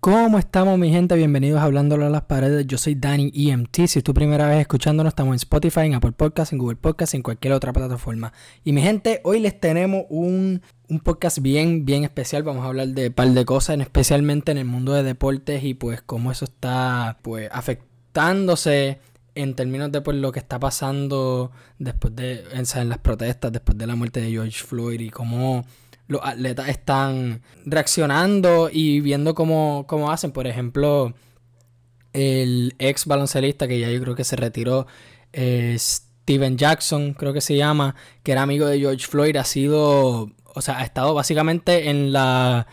¿Cómo estamos mi gente? Bienvenidos a Hablándolo a las Paredes. Yo soy Danny EMT. Si es tu primera vez escuchándonos, estamos en Spotify, en Apple Podcasts, en Google Podcasts, en cualquier otra plataforma. Y mi gente, hoy les tenemos un, un podcast bien, bien especial. Vamos a hablar de un par de cosas, especialmente en el mundo de deportes y pues cómo eso está pues afectándose en términos de pues, lo que está pasando después de en las protestas, después de la muerte de George Floyd y cómo los atletas están reaccionando y viendo cómo, cómo hacen. Por ejemplo, el ex baloncelista que ya yo creo que se retiró, eh, Steven Jackson, creo que se llama, que era amigo de George Floyd, ha sido, o sea, ha estado básicamente en la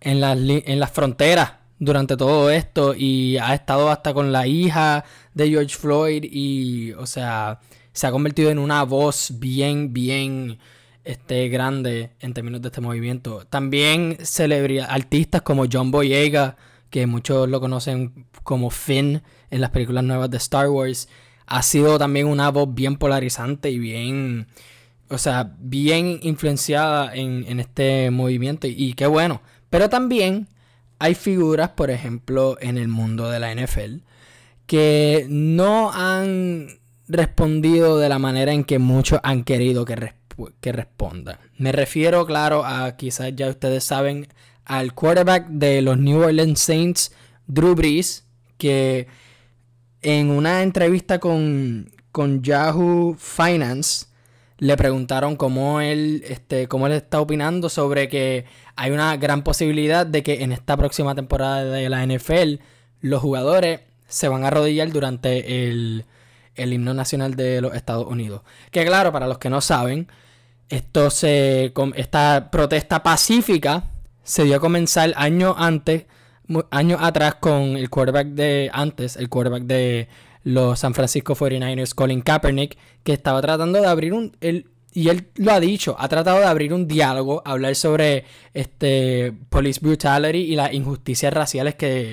en las en las fronteras durante todo esto y ha estado hasta con la hija de George Floyd y, o sea, se ha convertido en una voz bien, bien este, grande en términos de este movimiento. También celebridades, artistas como John Boyega, que muchos lo conocen como Finn en las películas nuevas de Star Wars, ha sido también una voz bien polarizante y bien, o sea, bien influenciada en, en este movimiento. Y qué bueno. Pero también hay figuras, por ejemplo, en el mundo de la NFL, que no han respondido de la manera en que muchos han querido que respondan que responda. Me refiero, claro, a quizás ya ustedes saben, al quarterback de los New Orleans Saints, Drew Brees, que en una entrevista con, con Yahoo Finance le preguntaron cómo él, este, cómo está opinando sobre que hay una gran posibilidad de que en esta próxima temporada de la NFL los jugadores se van a arrodillar durante el, el himno nacional de los Estados Unidos. Que claro, para los que no saben, esto se, esta protesta pacífica se dio a comenzar años antes, años atrás con el quarterback de antes, el quarterback de los San Francisco 49ers, Colin Kaepernick, que estaba tratando de abrir un, el, y él lo ha dicho, ha tratado de abrir un diálogo, hablar sobre este police brutality y las injusticias raciales que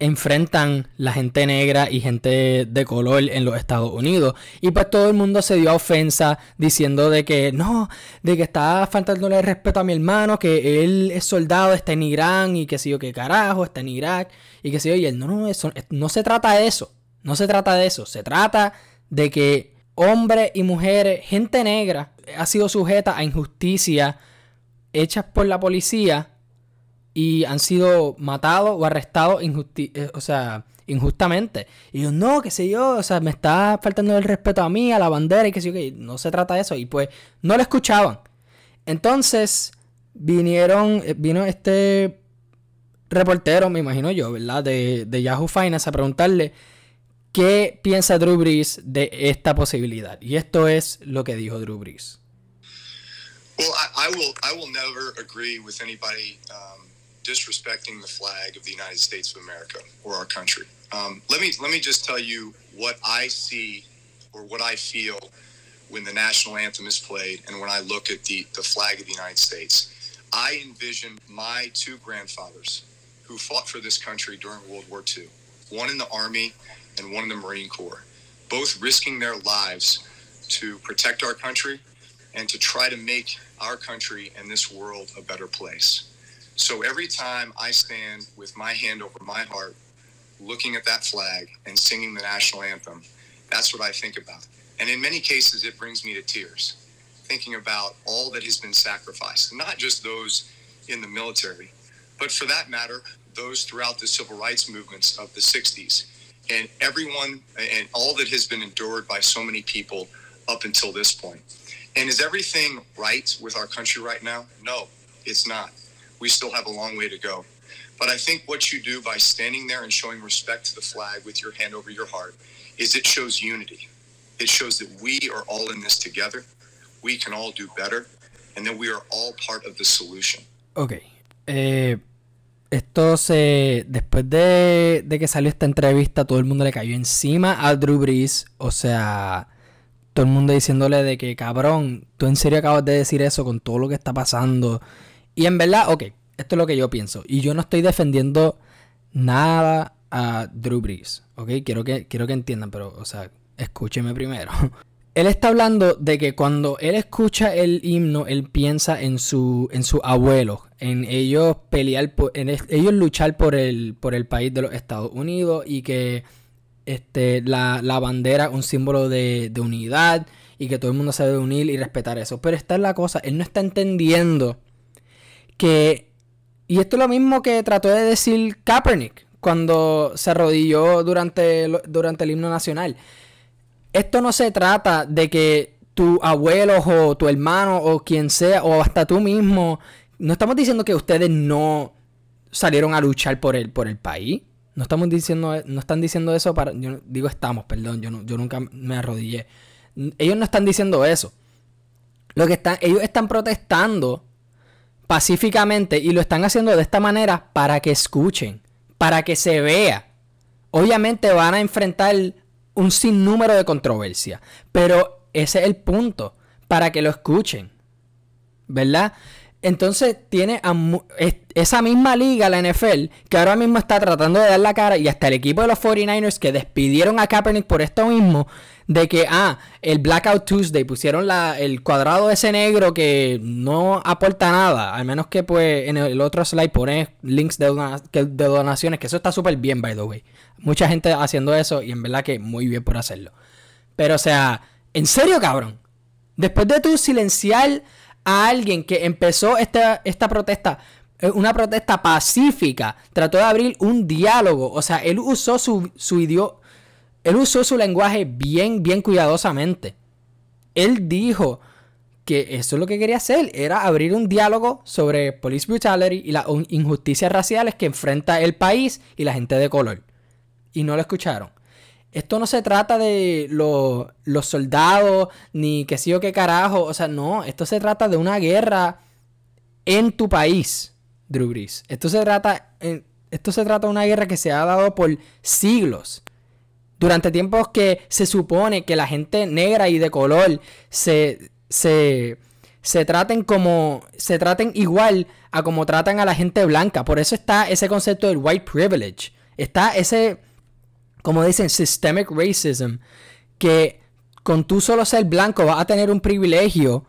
enfrentan la gente negra y gente de color en los Estados Unidos. Y pues todo el mundo se dio a ofensa diciendo de que no, de que está faltándole respeto a mi hermano, que él es soldado, está en Irán y que sé yo qué carajo, está en Irak y que sé yo, y él no, no, eso, no se trata de eso, no se trata de eso, se trata de que hombres y mujeres, gente negra, ha sido sujeta a injusticia hechas por la policía y han sido matados o arrestados eh, o sea, injustamente. Y yo, no, qué sé yo, o sea, me está faltando el respeto a mí, a la bandera y qué sé yo, que no se trata de eso. Y pues no lo escuchaban. Entonces vinieron, eh, vino este reportero, me imagino yo, ¿verdad? De, de Yahoo Finance a preguntarle ¿Qué piensa Drew Brees de esta posibilidad? Y esto es lo que dijo Drew Brees. Well, I, I will. I will never agree with anybody um, disrespecting the flag of the United States of America or our country. Um, let me let me just tell you what I see or what I feel when the national anthem is played and when I look at the the flag of the United States. I envision my two grandfathers who fought for this country during World War II. One in the Army and one in the Marine Corps, both risking their lives to protect our country and to try to make our country and this world a better place. So every time I stand with my hand over my heart, looking at that flag and singing the national anthem, that's what I think about. And in many cases, it brings me to tears, thinking about all that has been sacrificed, not just those in the military, but for that matter, those throughout the civil rights movements of the 60s and everyone and all that has been endured by so many people up until this point. And is everything right with our country right now? No, it's not. We still have a long way to go. But I think what you do by standing there and showing respect to the flag with your hand over your heart is it shows unity. It shows that we are all in this together. We can all do better. And that we are all part of the solution. Okay. Eh, esto se. Después de, de, que salió esta entrevista, todo el mundo le cayó encima a Drew Brees. O sea, todo el mundo diciéndole de que, cabrón, tú en serio acabas de decir eso con todo lo que está pasando. Y en verdad, ok, esto es lo que yo pienso. Y yo no estoy defendiendo nada a Drew Brees. Ok, quiero que, quiero que entiendan, pero, o sea, escúcheme primero. Él está hablando de que cuando él escucha el himno, él piensa en su, en su abuelo, en ellos pelear, en ellos luchar por el, por el país de los Estados Unidos y que este, la, la bandera un símbolo de, de, unidad y que todo el mundo se debe unir y respetar eso. Pero esta es la cosa, él no está entendiendo que... Y esto es lo mismo que trató de decir Kaepernick cuando se arrodilló durante, durante el himno nacional. Esto no se trata de que tu abuelo o tu hermano o quien sea o hasta tú mismo no estamos diciendo que ustedes no salieron a luchar por el, por el país. No estamos diciendo, no están diciendo eso para. Yo digo estamos, perdón, yo, no, yo nunca me arrodillé. Ellos no están diciendo eso. Lo que están, ellos están protestando pacíficamente y lo están haciendo de esta manera para que escuchen, para que se vea. Obviamente van a enfrentar un sinnúmero de controversia, pero ese es el punto, para que lo escuchen. ¿Verdad? Entonces tiene esa misma liga, la NFL, que ahora mismo está tratando de dar la cara y hasta el equipo de los 49ers que despidieron a Kaepernick por esto mismo, de que, ah, el Blackout Tuesday, pusieron la, el cuadrado ese negro que no aporta nada, al menos que pues en el otro slide pone links de, de donaciones, que eso está súper bien, by the way. Mucha gente haciendo eso y en verdad que muy bien por hacerlo. Pero o sea, en serio, cabrón, después de tu silenciar a alguien que empezó esta, esta protesta, eh, una protesta pacífica, trató de abrir un diálogo, o sea, él usó su, su idioma, él usó su lenguaje bien, bien cuidadosamente. Él dijo que eso es lo que quería hacer, era abrir un diálogo sobre police brutality y las injusticias raciales que enfrenta el país y la gente de color. Y no lo escucharon. Esto no se trata de los soldados, ni que sí o qué carajo. O sea, no, esto se trata de una guerra en tu país, Drew Brees. Esto se trata, esto se trata de una guerra que se ha dado por siglos. Durante tiempos que se supone que la gente negra y de color se, se, se traten como. se traten igual a como tratan a la gente blanca. Por eso está ese concepto del white privilege. Está ese como dicen, systemic racism, que con tú solo ser blanco vas a tener un privilegio.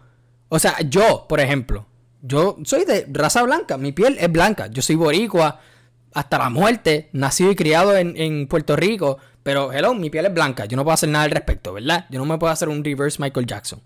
O sea, yo, por ejemplo, yo soy de raza blanca, mi piel es blanca, yo soy boricua hasta la muerte, nacido y criado en, Puerto Rico, pero hello, mi piel es blanca, yo no puedo hacer nada al respecto, ¿verdad? Yo no me puedo hacer un reverse Michael Jackson.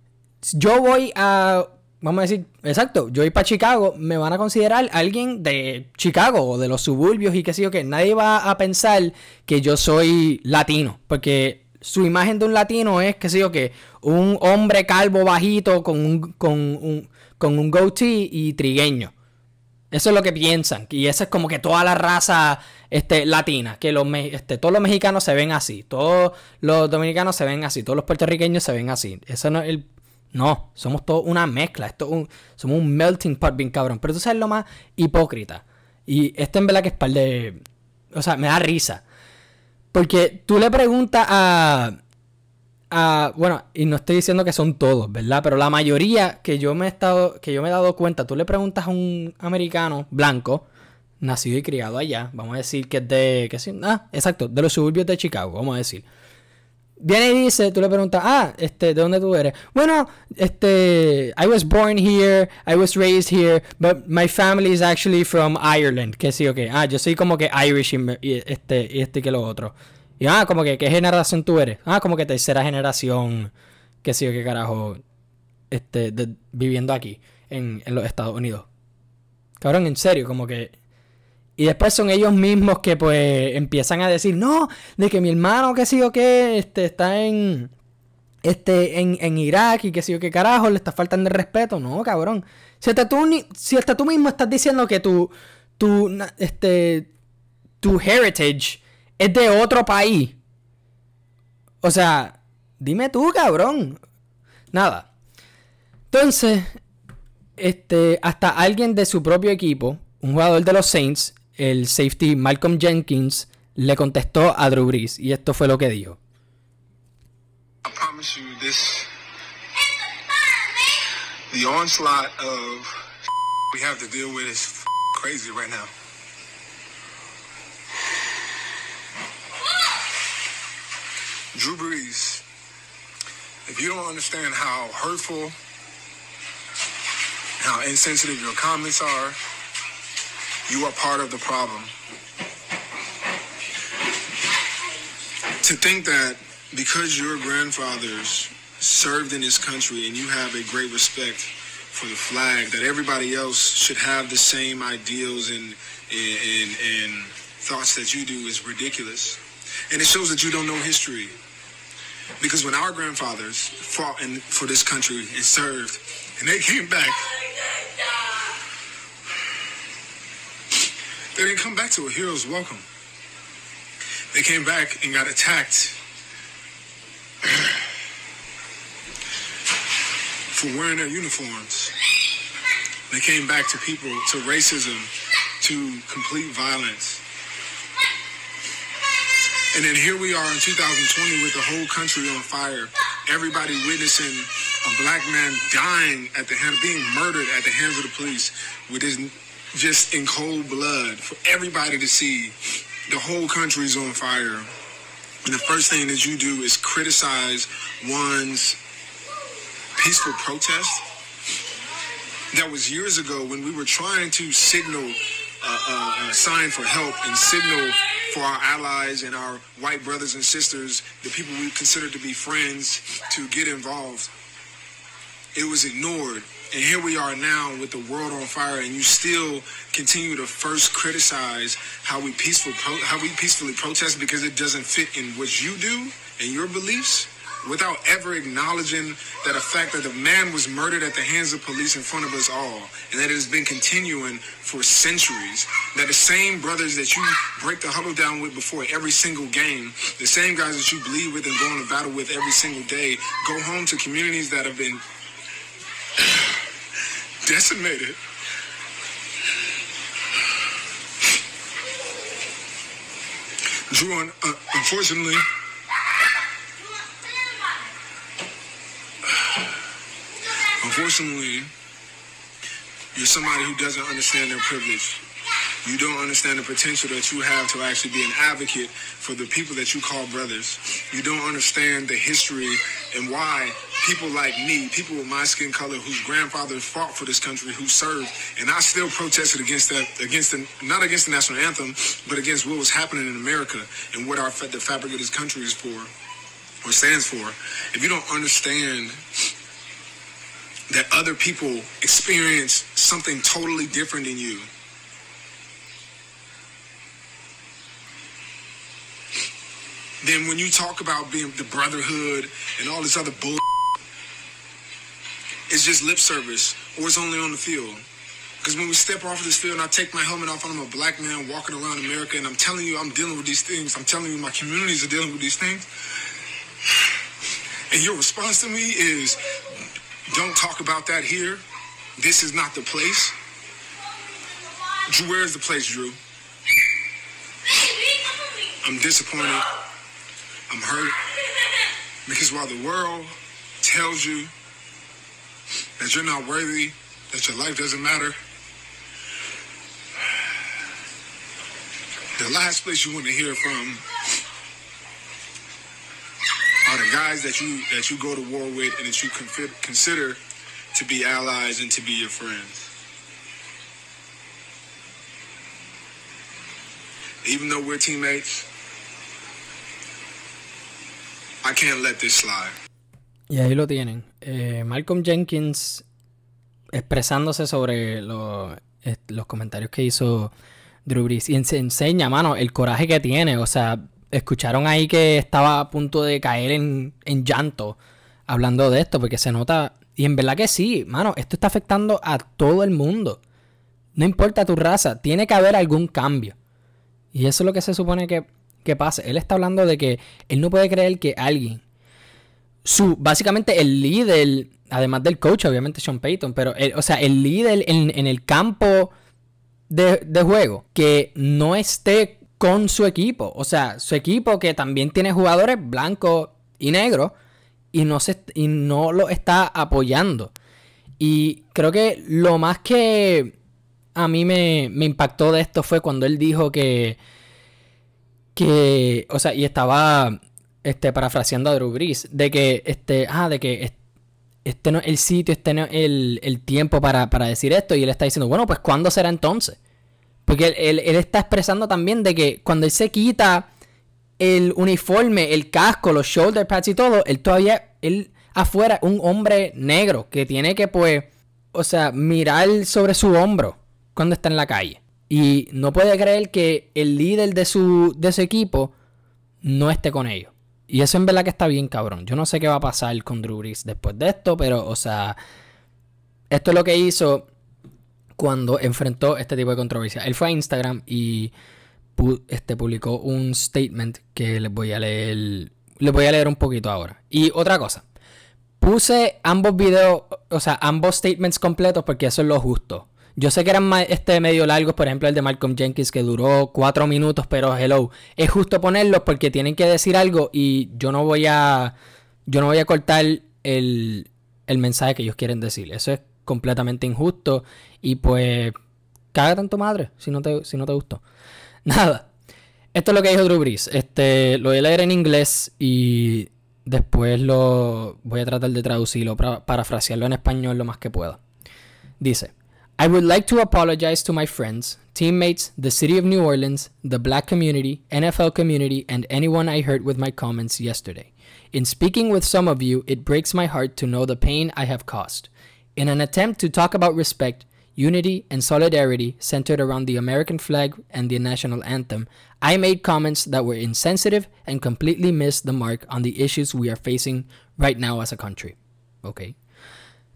Yo voy a vamos a decir, exacto, yo voy para Chicago, me van a considerar alguien de Chicago o de los suburbios y qué sé yo que nadie va a pensar que yo soy latino, porque su imagen de un latino es, qué sé yo que, un hombre calvo bajito con un, con un, con un goatee y trigueño. Eso es lo que piensan. Y esa es como que toda la raza este, latina. Que los, este, todos los mexicanos se ven así. Todos los dominicanos se ven así. Todos los puertorriqueños se ven así. Eso no el no, somos todos una mezcla. Esto un, somos un melting pot bien cabrón. Pero tú sabes lo más hipócrita. Y esto en verdad que es par de. O sea, me da risa. Porque tú le preguntas a. a bueno, y no estoy diciendo que son todos, ¿verdad? Pero la mayoría que yo me he estado. que yo me he dado cuenta, tú le preguntas a un americano blanco, nacido y criado allá, vamos a decir que es de. Que ah, exacto, de los suburbios de Chicago, vamos a decir. Viene y dice, tú le preguntas, ah, este, ¿de dónde tú eres? Bueno, este, I was born here, I was raised here, but my family is actually from Ireland. Que sí, ok. Ah, yo soy como que Irish y, este, y este que lo otro. Y ah, como que, ¿qué generación tú eres? Ah, como que tercera generación, que sí, o qué carajo, este, viviendo aquí, en, en los Estados Unidos. Cabrón, en serio, como que y después son ellos mismos que pues empiezan a decir, no, de que mi hermano, que sí o qué, este, está en, este, en, en Irak y que sí o qué carajo, le está faltando el respeto. No, cabrón. Si hasta tú, si hasta tú mismo estás diciendo que tu, tu, este, tu heritage es de otro país. O sea, dime tú, cabrón. Nada. Entonces, este, hasta alguien de su propio equipo, un jugador de los Saints, el safety Malcolm Jenkins le contestó a Drew Brees y esto fue lo que dijo. I promise you this the onslaught of we have to deal with is crazy right now. Drew Brees, if you don't understand how hurtful, how insensitive your comments are, You are part of the problem. To think that because your grandfathers served in this country and you have a great respect for the flag, that everybody else should have the same ideals and, and, and, thoughts that you do is ridiculous. And it shows that you don't know history. Because when our grandfathers fought in, for this country and served, and they came back, they didn't come back to a hero's welcome. They came back and got attacked for wearing their uniforms. They came back to people, to racism, to complete violence. And then here we are in 2020 with the whole country on fire. Everybody witnessing a black man dying at the hand, being murdered at the hands of the police, with his just in cold blood for everybody to see. The whole country's on fire. And the first thing that you do is criticize one's peaceful protest. That was years ago when we were trying to signal uh, uh, a sign for help and signal for our allies and our white brothers and sisters, the people we consider to be friends, to get involved. It was ignored. And here we are now with the world on fire, and you still continue to first criticize how we peaceful pro- how we peacefully protest because it doesn't fit in what you do and your beliefs, without ever acknowledging that a fact that the man was murdered at the hands of police in front of us all, and that it has been continuing for centuries. That the same brothers that you break the huddle down with before every single game, the same guys that you bleed with and go into battle with every single day, go home to communities that have been decimated. Drew, un- uh, unfortunately, unfortunately, you're somebody who doesn't understand their privilege. You don't understand the potential that you have to actually be an advocate for the people that you call brothers. You don't understand the history and why people like me, people with my skin color, whose grandfather fought for this country, who served, and I still protested against that, against the, not against the national anthem, but against what was happening in America and what our the fabric of this country is for, or stands for. If you don't understand that other people experience something totally different than you. Then when you talk about being the brotherhood and all this other bull, it's just lip service or it's only on the field. Because when we step off of this field and I take my helmet off and I'm a black man walking around America and I'm telling you I'm dealing with these things, I'm telling you my communities are dealing with these things. And your response to me is, don't talk about that here. This is not the place. Drew, where is the place, Drew? I'm disappointed. I'm hurt. Because while the world tells you that you're not worthy, that your life doesn't matter, the last place you want to hear from are the guys that you that you go to war with and that you confi- consider to be allies and to be your friends. Even though we're teammates, I can't let this slide. Y ahí lo tienen. Eh, Malcolm Jenkins expresándose sobre est- los comentarios que hizo Drew Brees. Y se enseña, mano, el coraje que tiene. O sea, escucharon ahí que estaba a punto de caer en, en llanto hablando de esto, porque se nota. Y en verdad que sí, mano, esto está afectando a todo el mundo. No importa tu raza, tiene que haber algún cambio. Y eso es lo que se supone que, que pase. Él está hablando de que él no puede creer que alguien su, básicamente el líder, además del coach, obviamente Sean Payton, pero, el- o sea, el líder en, en el campo de, de juego, que no esté con su equipo, o sea, su equipo que también tiene jugadores blancos y negros, y no, se, y no lo está apoyando. Y creo que lo más que a mí me, me impactó de esto fue cuando él dijo que, que, o sea, y estaba este, parafraseando a Drew Brees, de que, este, ah, de que es- este no es el sitio, este no es el, el tiempo para, para decir esto, y él está diciendo, bueno, pues ¿cuándo será entonces? Porque él, él, está expresando también de que cuando él se quita el uniforme, el casco, los shoulder pads y todo, él todavía, él afuera, un hombre negro que tiene que, pues, o sea, mirar sobre su hombro cuando está en la calle. Y no puede creer que el líder de su, de equipo no esté con ellos. Y eso en verdad que está bien, cabrón. Yo no sé qué va a pasar con Drew después de esto, pero, o sea, esto es lo que hizo cuando enfrentó este tipo de controversia. Él fue a Instagram y este, publicó un statement que les voy a leer. Les voy a leer un poquito ahora. Y otra cosa. Puse ambos videos, o sea, ambos statements completos porque eso es lo justo. Yo sé que eran este medio largos, por ejemplo el de Malcolm Jenkins que duró cuatro minutos, pero hello, es justo ponerlos porque tienen que decir algo y yo no voy a, yo no voy a cortar el, el mensaje que ellos quieren decir. Eso es completamente injusto y pues caga tanto madre si no te, si no te gustó. Nada. Esto es lo que dijo Drew Brees. Este, lo voy a leer en inglés y después lo voy a tratar de traducirlo, para parafrasearlo en español lo más que pueda. Dice. I would like to apologize to my friends, teammates, the city of New Orleans, the black community, NFL community, and anyone I hurt with my comments yesterday. In speaking with some of you, it breaks my heart to know the pain I have caused. In an attempt to talk about respect, unity, and solidarity centered around the American flag and the national anthem, I made comments that were insensitive and completely missed the mark on the issues we are facing right now as a country. Okay.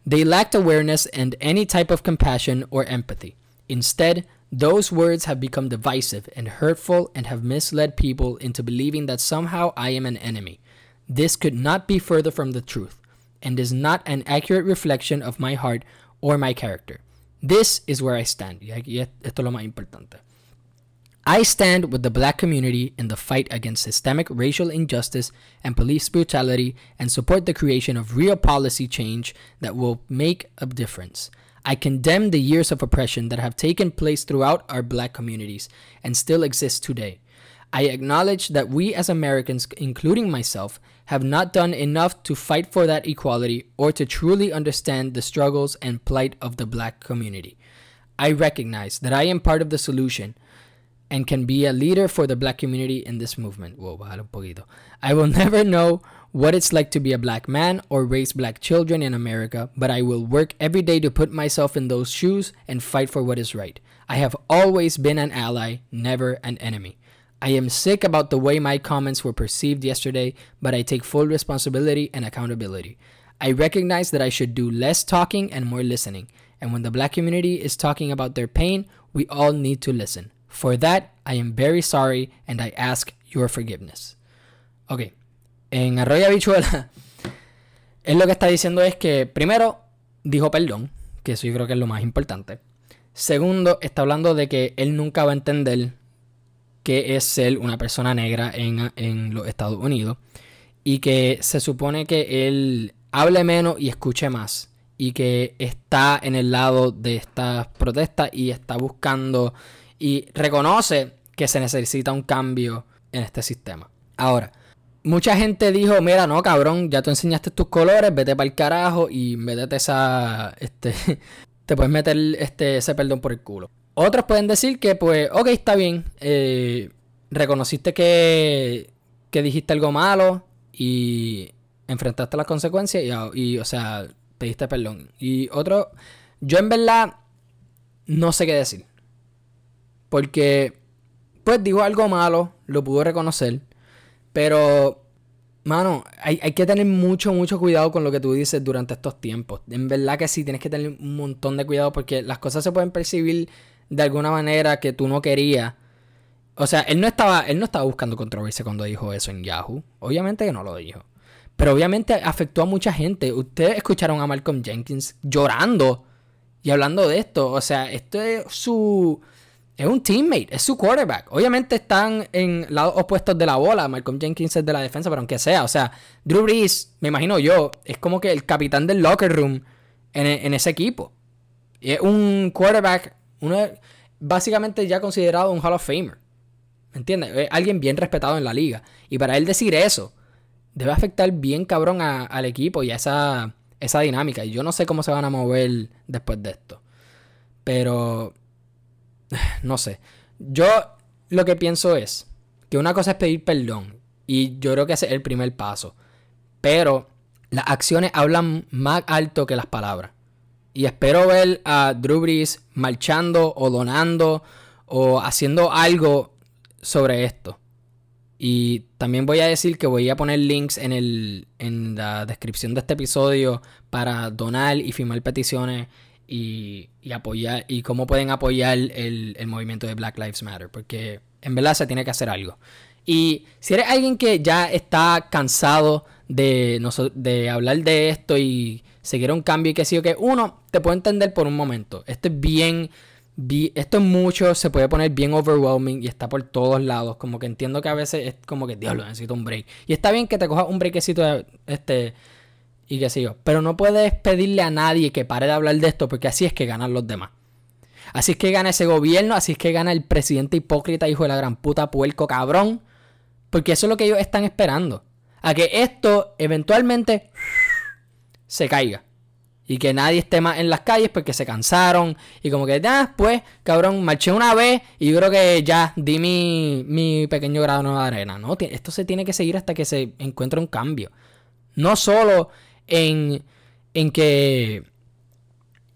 They lacked awareness and any type of compassion or empathy. Instead, those words have become divisive and hurtful and have misled people into believing that somehow I am an enemy. This could not be further from the truth and is not an accurate reflection of my heart or my character. This is where I stand. Y esto es lo más importante. I stand with the black community in the fight against systemic racial injustice and police brutality and support the creation of real policy change that will make a difference. I condemn the years of oppression that have taken place throughout our black communities and still exist today. I acknowledge that we as Americans, including myself, have not done enough to fight for that equality or to truly understand the struggles and plight of the black community. I recognize that I am part of the solution and can be a leader for the black community in this movement. Whoa. I will never know what it's like to be a black man or raise black children in America, but I will work every day to put myself in those shoes and fight for what is right. I have always been an ally, never an enemy. I am sick about the way my comments were perceived yesterday, but I take full responsibility and accountability. I recognize that I should do less talking and more listening. And when the black community is talking about their pain, we all need to listen. For that, I am very sorry and I ask your forgiveness. Ok, en Arroyo Habichuela, él lo que está diciendo es que, primero, dijo perdón, que eso yo creo que es lo más importante. Segundo, está hablando de que él nunca va a entender qué es ser una persona negra en, en los Estados Unidos y que se supone que él hable menos y escuche más y que está en el lado de estas protestas y está buscando y reconoce que se necesita un cambio en este sistema. Ahora, mucha gente dijo, mira, no, cabrón, ya tú enseñaste tus colores, vete para el carajo y métete esa, este, te puedes meter este, ese perdón por el culo. Otros pueden decir que, pues, ok, está bien, eh, reconociste que, que dijiste algo malo y enfrentaste las consecuencias y, y, o sea, pediste perdón. Y otro, yo en verdad no sé qué decir. Porque, pues dijo algo malo, lo pudo reconocer. Pero, mano, hay, que tener mucho, mucho cuidado con lo que tú dices durante estos tiempos. En verdad que sí, tienes que tener un montón de cuidado porque las cosas se pueden percibir de alguna manera que tú no querías. O sea, él no estaba, él no estaba buscando controversia cuando dijo eso en Yahoo. Obviamente que no lo dijo. Pero obviamente afectó a mucha gente. Ustedes escucharon a Malcolm Jenkins llorando y hablando de esto. O sea, esto es su es un teammate, es su quarterback. Obviamente están en lados opuestos de la bola. Malcolm Jenkins es de la defensa, pero aunque sea, o sea, Drew Brees, me imagino yo, es como que el capitán del locker room en, ese equipo. Y es un quarterback, uno, básicamente ya considerado un Hall of Famer. ¿Me entiendes? Es alguien bien respetado en la liga. Y para él decir eso, debe afectar bien cabrón al equipo y a esa, esa dinámica. Y yo no sé cómo se van a mover después de esto. Pero no sé. Yo lo que pienso es que una cosa es pedir perdón y yo creo que ese es el primer paso. Pero las acciones hablan más alto que las palabras. Y espero ver a Drew Brees marchando o donando o haciendo algo sobre esto. Y también voy a decir que voy a poner links en, el, en la descripción de este episodio para donar y firmar peticiones y, apoyar y cómo pueden apoyar el, movimiento de Black Lives Matter. Porque en verdad se tiene que hacer algo. Y si eres alguien que ya está cansado de, de hablar de esto y seguir un cambio y que sí o que, uno, te puedo entender por un momento. Esto es bien esto es mucho, se puede poner bien overwhelming y está por todos lados. Como que entiendo que a veces es como que, diablo, necesito un break. Y está bien que te cojas un breakcito este, y qué sé yo. Pero no puedes pedirle a nadie que pare de hablar de esto porque así es que ganan los demás. Así es que gana ese gobierno, así es que gana el presidente hipócrita, hijo de la gran puta, puerco cabrón. Porque eso es lo que ellos están esperando. A que esto eventualmente se caiga y que nadie esté más en las calles porque se cansaron y como que, ah, pues, cabrón, marché una vez y yo creo que ya di mi, mi pequeño grado de arena, ¿no? Esto se tiene que seguir hasta que se encuentre un cambio. No solo en, en que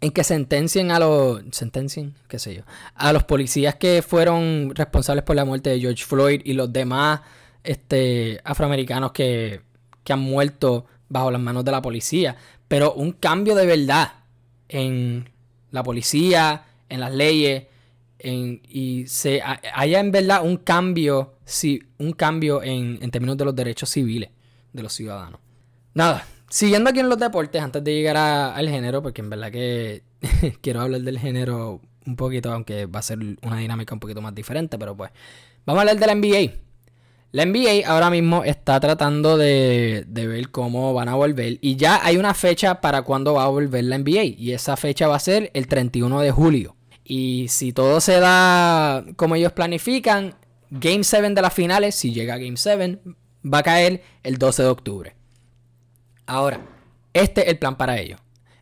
en que sentencien a los sentencien, qué sé yo, a los policías que fueron responsables por la muerte de George Floyd y los demás este afroamericanos que, que han muerto bajo las manos de la policía, pero un cambio de verdad en la policía, en las leyes, en, y se haya en verdad un cambio, sí, un cambio en, en términos de los derechos civiles de los ciudadanos. Nada, siguiendo aquí en los deportes, antes de llegar al género, porque en verdad que quiero hablar del género un poquito, aunque va a ser una dinámica un poquito más diferente, pero pues vamos a hablar de la NBA. La NBA ahora mismo está tratando de, ver cómo van a volver. Y ya hay una fecha para cuándo va a volver la NBA. Y esa fecha va a ser el 31 de julio. Y si todo se da como ellos planifican, Game 7 de las finales, si llega Game 7, va a caer el 12 de octubre. Ahora, este es el plan para ellos.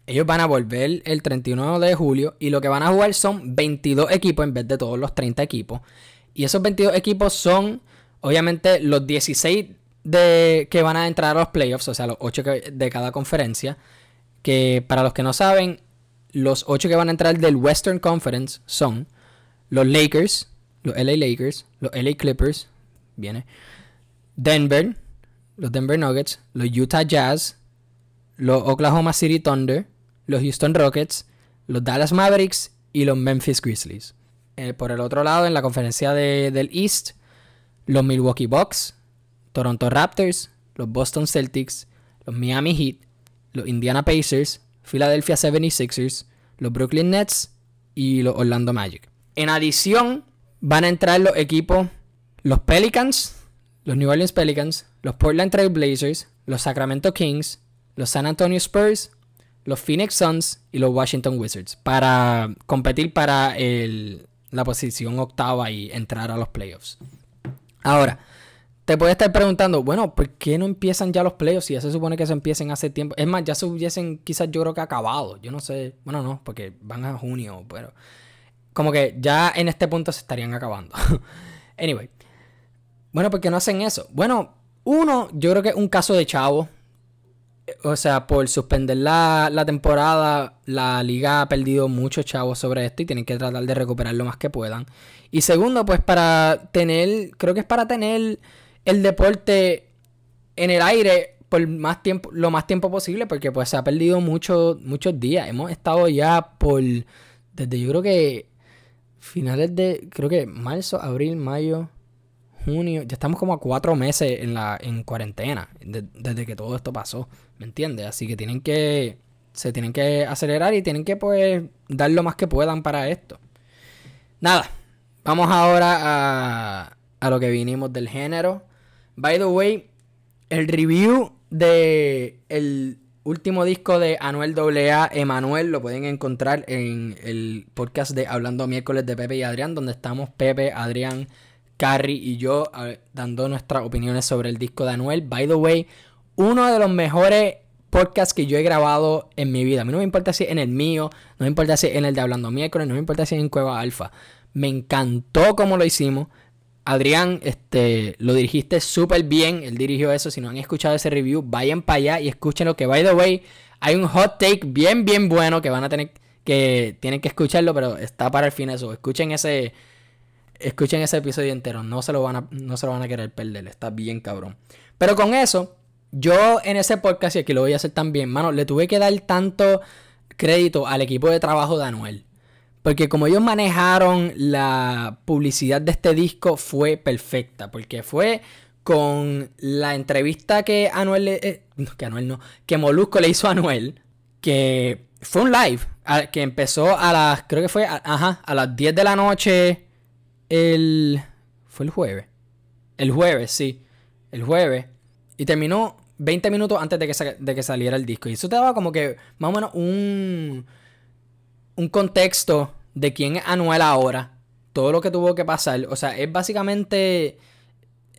Ellos van a volver el 31 de julio y lo que van a jugar son 22 equipos en vez de todos los 30 equipos. Y esos 22 equipos son Obviamente, los 16 de, que van a entrar a los playoffs, o sea, los 8 de cada conferencia, que para los que no saben, los 8 que van a entrar del Western Conference son los Lakers, los LA Lakers, los LA Clippers, viene, Denver, los Denver Nuggets, los Utah Jazz, los Oklahoma City Thunder, los Houston Rockets, los Dallas Mavericks y los Memphis Grizzlies. Eh, por el otro lado, en la conferencia del East, los Milwaukee Bucks, Toronto Raptors, los Boston Celtics, los Miami Heat, los Indiana Pacers, Philadelphia 76ers, los Brooklyn Nets y los Orlando Magic. En adición, van a entrar los equipos, los Pelicans, los New Orleans Pelicans, los Portland Trail Blazers, los Sacramento Kings, los San Antonio Spurs, los Phoenix Suns y los Washington Wizards para competir para la posición octava y entrar a los playoffs. Ahora, te puedes estar preguntando, bueno, ¿por qué no empiezan ya los playoffs si ya se supone que se empiecen hace tiempo? Es más, ya se hubiesen quizás yo creo que acabado. Yo no sé, bueno, no, porque van a junio, pero como que ya en este punto se estarían acabando. anyway. Bueno, ¿por qué no hacen eso? Bueno, uno, yo creo que es un caso de chavo. O sea, por suspender la, la temporada, la liga ha perdido muchos chavos sobre esto y tienen que tratar de recuperar lo más que puedan. Y segundo, pues para tener, creo que es para tener el deporte en el aire por más tiempo, lo más tiempo posible, porque pues se ha perdido mucho, muchos días. Hemos estado ya por, desde yo creo que finales de, creo que marzo, abril, mayo, junio, ya estamos como a cuatro meses en la en cuarentena, desde que todo esto pasó, ¿me entiendes? Así que tienen que, se tienen que acelerar y tienen que pues dar lo más que puedan para esto. Nada, Vamos ahora a, a lo que vinimos del género. By the way, el review de el último disco de Anuel AA, Emanuel, lo pueden encontrar en el podcast de Hablando Miércoles de Pepe y Adrián, donde estamos Pepe, Adrián, Carrie y yo dando nuestras opiniones sobre el disco de Anuel. By the way, uno de los mejores podcasts que yo he grabado en mi vida. A mí no me importa si en el mío, no me importa si en el de Hablando Miércoles, no me importa si en Cueva Alfa. Me encantó cómo lo hicimos. Adrián, este, lo dirigiste súper bien. Él dirigió eso. Si no han escuchado ese review, vayan para allá y escuchen lo que, by the way, hay un hot take bien, bien bueno que van a tener que tienen que escucharlo, pero está para el fin eso. Escuchen ese, escuchen ese episodio entero. No se lo van a, no se van a querer perder. Está bien cabrón. Pero con eso, yo en ese podcast, y aquí lo voy a hacer también, mano, le tuve que dar tanto crédito al equipo de trabajo de Anuel. Porque como ellos manejaron la publicidad de este disco fue perfecta. Porque fue con la entrevista que Anuel eh, que Anuel no, que Molusco le hizo a Anuel, que fue un live, que empezó a las, creo que fue, ajá, a las 10 de la noche, el, fue el jueves, el jueves, sí, el jueves, y terminó 20 minutos antes de que, de que saliera el disco. Y eso te daba como que más o menos un, un contexto de quién es Anuel ahora, todo lo que tuvo que pasar, o sea, es básicamente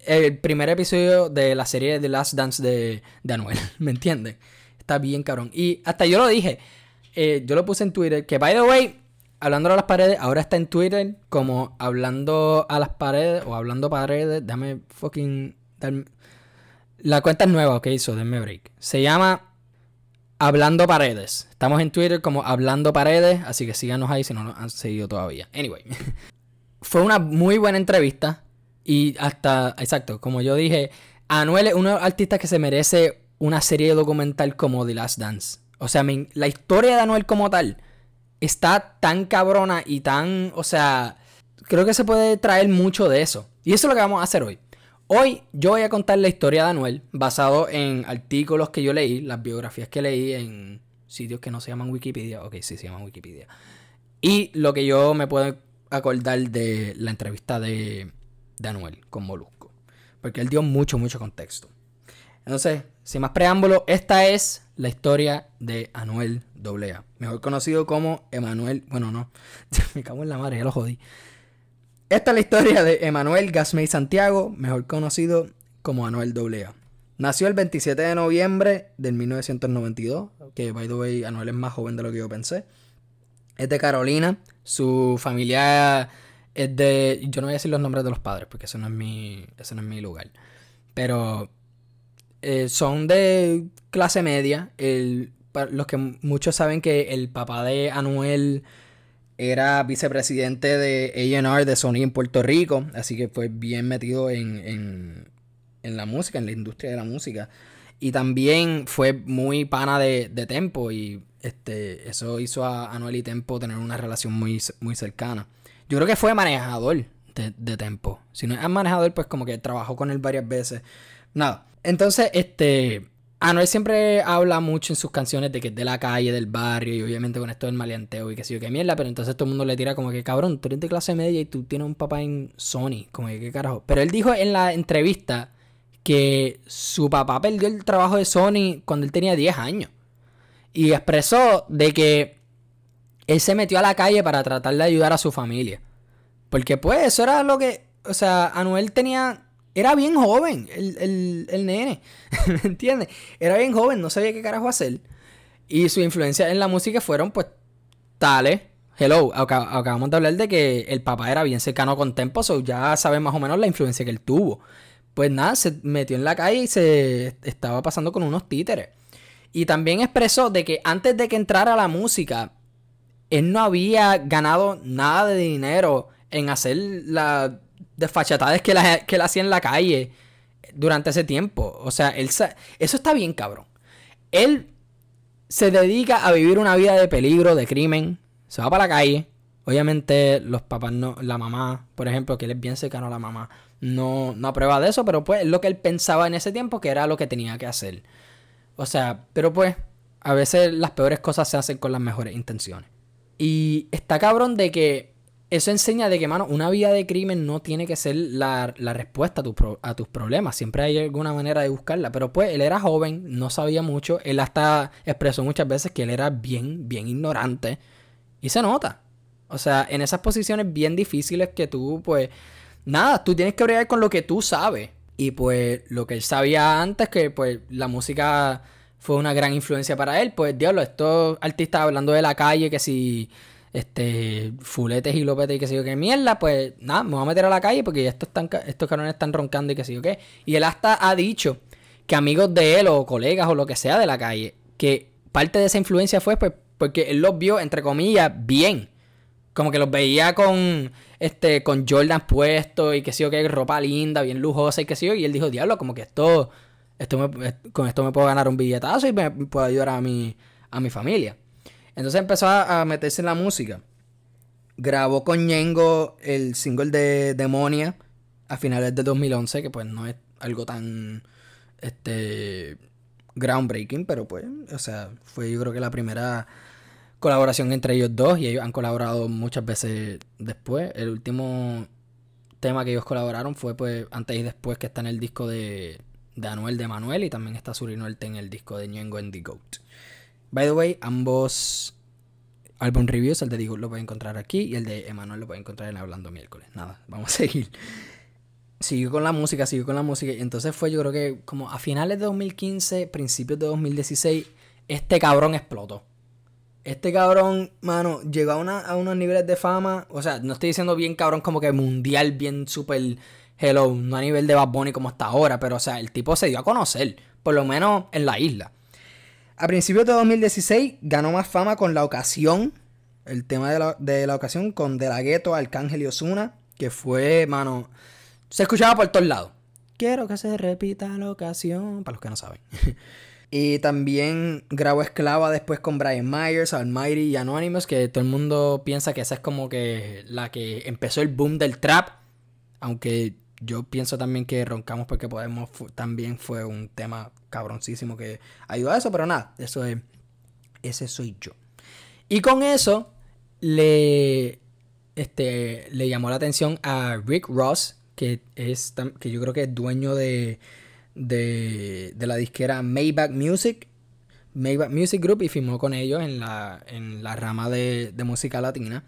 el primer episodio de la serie The Last Dance de, de Anuel, ¿me entiendes? Está bien cabrón. Y hasta yo lo dije, eh, yo lo puse en Twitter, que by the way, hablando a las paredes, ahora está en Twitter como hablando a las paredes o hablando paredes, déjame fucking... La cuenta es nueva, ok, hizo, denme break. Se llama Hablando Paredes. Estamos en Twitter como Hablando Paredes, así que síganos ahí si no nos han seguido todavía. Anyway, fue una muy buena entrevista. Y hasta, exacto, como yo dije, Anuel es uno de los artistas que se merece una serie documental como The Last Dance. O sea, la historia de Anuel como tal está tan cabrona y tan, o sea, creo que se puede traer mucho de eso. Y eso es lo que vamos a hacer hoy. Hoy yo voy a contar la historia de Anuel basado en artículos que yo leí, las biografías que leí en sitios que no se llaman Wikipedia. Ok, sí se llaman Wikipedia. Y lo que yo me puedo acordar de la entrevista de de Anuel con Molusco. Porque él dio mucho, mucho contexto. Entonces, sin más preámbulo, esta es la historia de Anuel AA. Mejor conocido como Emanuel. Bueno, no. Me cago en la madre, ya lo jodí. Esta es la historia de Emanuel Gasmey Santiago, mejor conocido como Anuel AA. Nació el 27 de noviembre del 1992, que by the way, Anuel es más joven de lo que yo pensé. Es de Carolina, su familia es de. Yo no voy a decir los nombres de los padres porque eso no es mi, eso no es mi lugar. Pero eh, son de clase media. El, los que muchos saben que el papá de Anuel era vicepresidente de AR de Sony en Puerto Rico. Así que fue bien metido en, en, en, la música, en la industria de la música. Y también fue muy pana de, de Tempo. Y este, eso hizo a Anuel y Tempo tener una relación muy, muy cercana. Yo creo que fue manejador de, Tempo. Si no es manejador, pues como que trabajó con él varias veces. Nada. Entonces, este. Anuel siempre habla mucho en sus canciones de que es de la calle, del barrio, y obviamente con esto del maleanteo y que yo qué mierda, pero entonces todo el mundo le tira como que cabrón, tú eres de clase media y tú tienes un papá en Sony, como que qué carajo. Pero él dijo en la entrevista que su papá perdió el trabajo de Sony cuando él tenía 10 años. Y expresó de que él se metió a la calle para tratar de ayudar a su familia. Porque pues eso era lo que, o sea, Anuel tenía, era bien joven, el, el, nene, ¿me entiendes? Era bien joven, no sabía qué carajo hacer. Y su influencia en la música fueron pues tales. Hello, acabamos de hablar de que el papá era bien cercano con Tempo, so ya saben más o menos la influencia que él tuvo. Pues nada, se metió en la calle y se estaba pasando con unos títeres. Y también expresó de que antes de que entrara la música, él no había ganado nada de dinero en hacer las desfachatades que, que él hacía en la calle durante ese tiempo. O sea, él eso está bien cabrón. Él se dedica a vivir una vida de peligro, de crimen. Se va para la calle. Obviamente los papás no, la mamá, por ejemplo, que él es bien cercano a la mamá, no, no aprueba de eso, pero pues es lo que él pensaba en ese tiempo que era lo que tenía que hacer. O sea, pero pues a veces las peores cosas se hacen con las mejores intenciones. Y está cabrón de que eso enseña de que, mano, una vida de crimen no tiene que ser la, respuesta a, tus problemas. Siempre hay alguna manera de buscarla. Pero pues él era joven, no sabía mucho. Él hasta expresó muchas veces que él era bien, bien ignorante. Y se nota. O sea, en esas posiciones bien difíciles que tú, pues, nada, tú tienes que bregar con lo que tú sabes. Y pues lo que él sabía antes, que pues la música fue una gran influencia para él. Pues, diablo, estos artistas hablando de la calle, que si este, fuletes y lopetes y que sé yo qué mierda, pues nada, me voy a meter a la calle porque estos, están, estos cabrones están roncando y que sé yo qué. Y él hasta ha dicho que amigos de él o colegas o lo que sea de la calle, que parte de esa influencia fue pues, porque él los vio, entre comillas, bien. Como que los veía con este con Jordan puesto y que sé yo qué, ropa linda, bien lujosa y que sé yo. Y él dijo, diablo, como que esto, esto con esto me puedo ganar un billetazo y me puedo ayudar a mi, a mi familia. Entonces empezó a, meterse en la música. Grabó con Ñengo el single de Demonia a finales de 2011, que pues no es algo tan este groundbreaking, pero pues, o sea, fue yo creo que la primera colaboración entre ellos dos y ellos han colaborado muchas veces después. El último tema que ellos colaboraron fue pues antes y después que está en el disco de, de Anuel de Manuel y también está Surinuelte en el disco de Ñengo en The Goat. By the way, ambos álbum reviews, el de Digo lo pueden encontrar aquí y el de Emanuel lo pueden encontrar en Hablando Miércoles. Nada, vamos a seguir. Siguió con la música, siguió con la música. Y entonces fue, yo creo que como a finales de 2015, principios de 2016, este cabrón explotó. Este cabrón, mano, llegó a, a unos niveles de fama. O sea, no estoy diciendo bien cabrón como que mundial, bien super hello, no a nivel de Bad Bunny como hasta ahora. Pero, o sea, el tipo se dio a conocer, por lo menos en la isla. A principios de 2016 ganó más fama con La Ocasión, el tema de la, ocasión con De La Ghetto, Arcángel y Osuna, que fue, mano, se escuchaba por todos lados. Quiero que se repita la ocasión, para los que no saben. y también grabó Esclava después con Brian Myers, Almighty y Anonymous, que todo el mundo piensa que esa es como que la que empezó el boom del trap, aunque yo pienso también que Roncamos porque podemos también fue un tema cabroncísimo que ayudó a eso, pero nada, eso es, ese soy yo. Y con eso le, este, le llamó la atención a Rick Ross, que, es, que yo creo que es dueño de, de, de la disquera Maybach Music. Maybach Music Group y firmó con ellos en la, en la rama de, de música latina.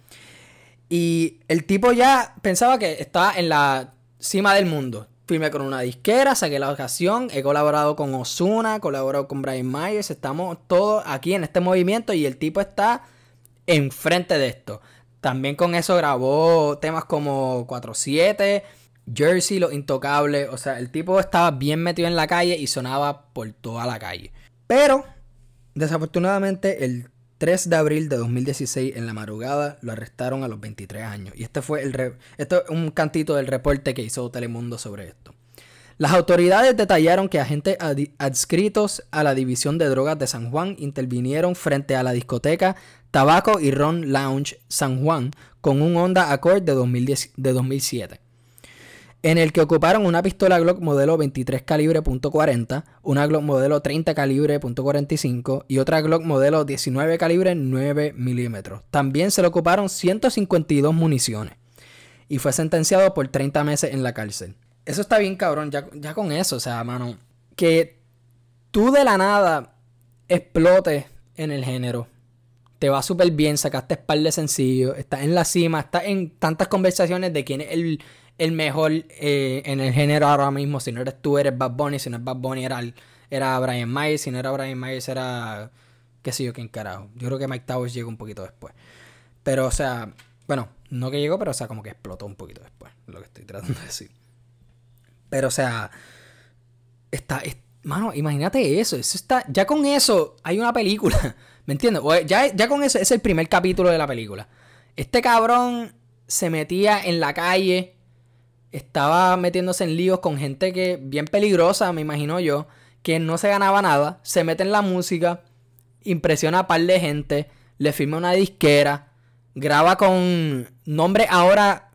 Y el tipo ya pensaba que estaba en la cima del mundo. Firmé con una disquera, saqué la ocasión, he colaborado con Osuna, colaborado con Brian Myers, estamos todos aquí en este movimiento y el tipo está enfrente de esto. También con eso grabó temas como 4-7, Jersey, Los Intocables, o sea, el tipo estaba bien metido en la calle y sonaba por toda la calle. Pero, desafortunadamente, el 3 de abril de 2016, en la madrugada, lo arrestaron a los 23 años. Y este fue el es un cantito del reporte que hizo Telemundo sobre esto. Las autoridades detallaron que agentes adscritos a la División de Drogas de San Juan intervinieron frente a la discoteca Tabaco y Ron Lounge San Juan con un Honda Accord de, 2010, de 2007 en el que ocuparon una pistola Glock modelo 23 calibre .40, una Glock modelo 30 calibre .45 y otra Glock modelo 19 calibre 9 milímetros. También se le ocuparon 152 municiones y fue sentenciado por 30 meses en la cárcel. Eso está bien cabrón, ya, con eso, o sea, mano, que tú de la nada explotes en el género. Te va súper bien, sacaste par de sencillo, estás en la cima, estás en tantas conversaciones de quién es el el mejor eh, en el género ahora mismo. Si no eres tú, eres Bad Bunny. Si no es Bad Bunny, era, era Brian Myers. Si no era Brian Myers, era. qué sé yo, quién carajo. Yo creo que Mike Towers llegó un poquito después. Pero, o sea, bueno, no que llegó, pero, o sea, como que explotó un poquito después. Lo que estoy tratando de decir. Pero, o sea, está. mano, imagínate eso. Eso está. Ya con eso hay una película. ¿Me entiendes? Ya, ya con eso es el primer capítulo de la película. Este cabrón se metía en la calle estaba metiéndose en líos con gente que bien peligrosa, me imagino yo, que no se ganaba nada, se mete en la música, impresiona a par de gente, le firma una disquera, graba con nombres ahora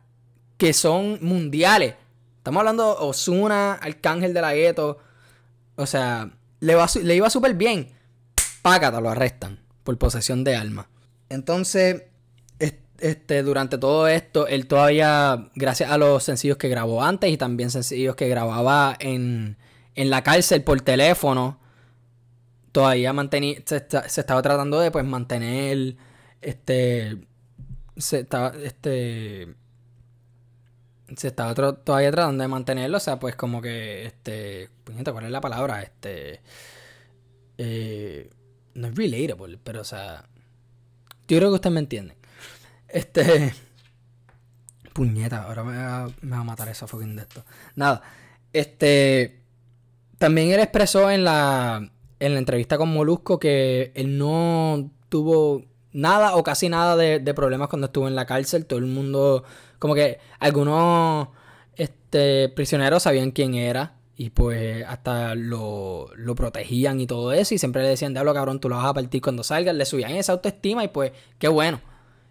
que son mundiales. Estamos hablando de Osuna, Arcángel de la Gueto. O sea, le, le iba súper bien. Págata, lo arrestan por posesión de armas. Entonces, este, durante todo esto, él todavía, gracias a los sencillos que grabó antes y también sencillos que grababa en, en la cárcel por teléfono, todavía mantenía, se, estaba tratando de pues mantener, este, se estaba, este, se estaba todavía tratando de mantenerlo, o sea, pues como que, este, ¿cuál es la palabra? Este, eh, no es relatable, pero o sea, yo creo que ustedes me entienden. Este. Puñeta, ahora me va, me va a matar esa fucking de esto. Nada. Este. También él expresó en la. En la entrevista con Molusco que él no tuvo nada o casi nada de, problemas cuando estuvo en la cárcel. Todo el mundo. Como que algunos este, prisioneros sabían quién era. Y pues hasta lo, lo protegían y todo eso. Y siempre le decían, diablo cabrón, tú lo vas a partir cuando salgas. Le subían esa autoestima y pues, qué bueno.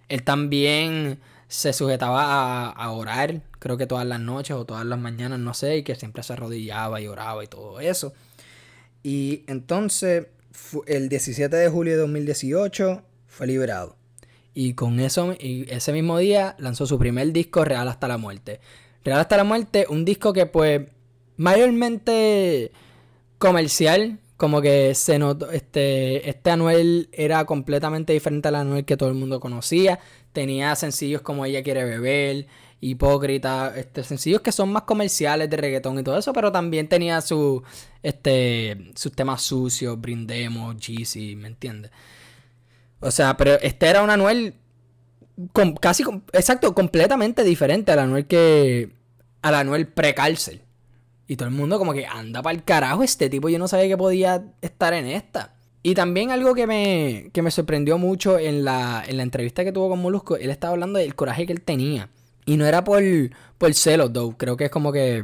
Él también se sujetaba a, orar, creo que todas las noches o todas las mañanas, no sé, y que siempre se arrodillaba y oraba y todo eso. Y entonces, el 17 de julio de 2018 fue liberado. Y con eso, y ese mismo día lanzó su primer disco, Real hasta la muerte. Real hasta la muerte, un disco que pues mayormente comercial, como que se notó, este, este Anuel era completamente diferente al Anuel que todo el mundo conocía. Tenía sencillos como Ella quiere beber, Hipócrita, este, sencillos que son más comerciales de reggaetón y todo eso, pero también tenía su, este, sus temas sucios, Brindemos, Jeezy, ¿me entiendes? O sea, pero este era un Anuel con, casi, exacto, completamente diferente al Anuel que, al Anuel pre-cárcel. Y todo el mundo como que anda para el carajo este tipo. Yo no sabía que podía estar en esta. Y también algo que me, que me sorprendió mucho en la, en la entrevista que tuvo con Molusco, él estaba hablando del coraje que él tenía. Y no era por, por celos, though. Creo que es como que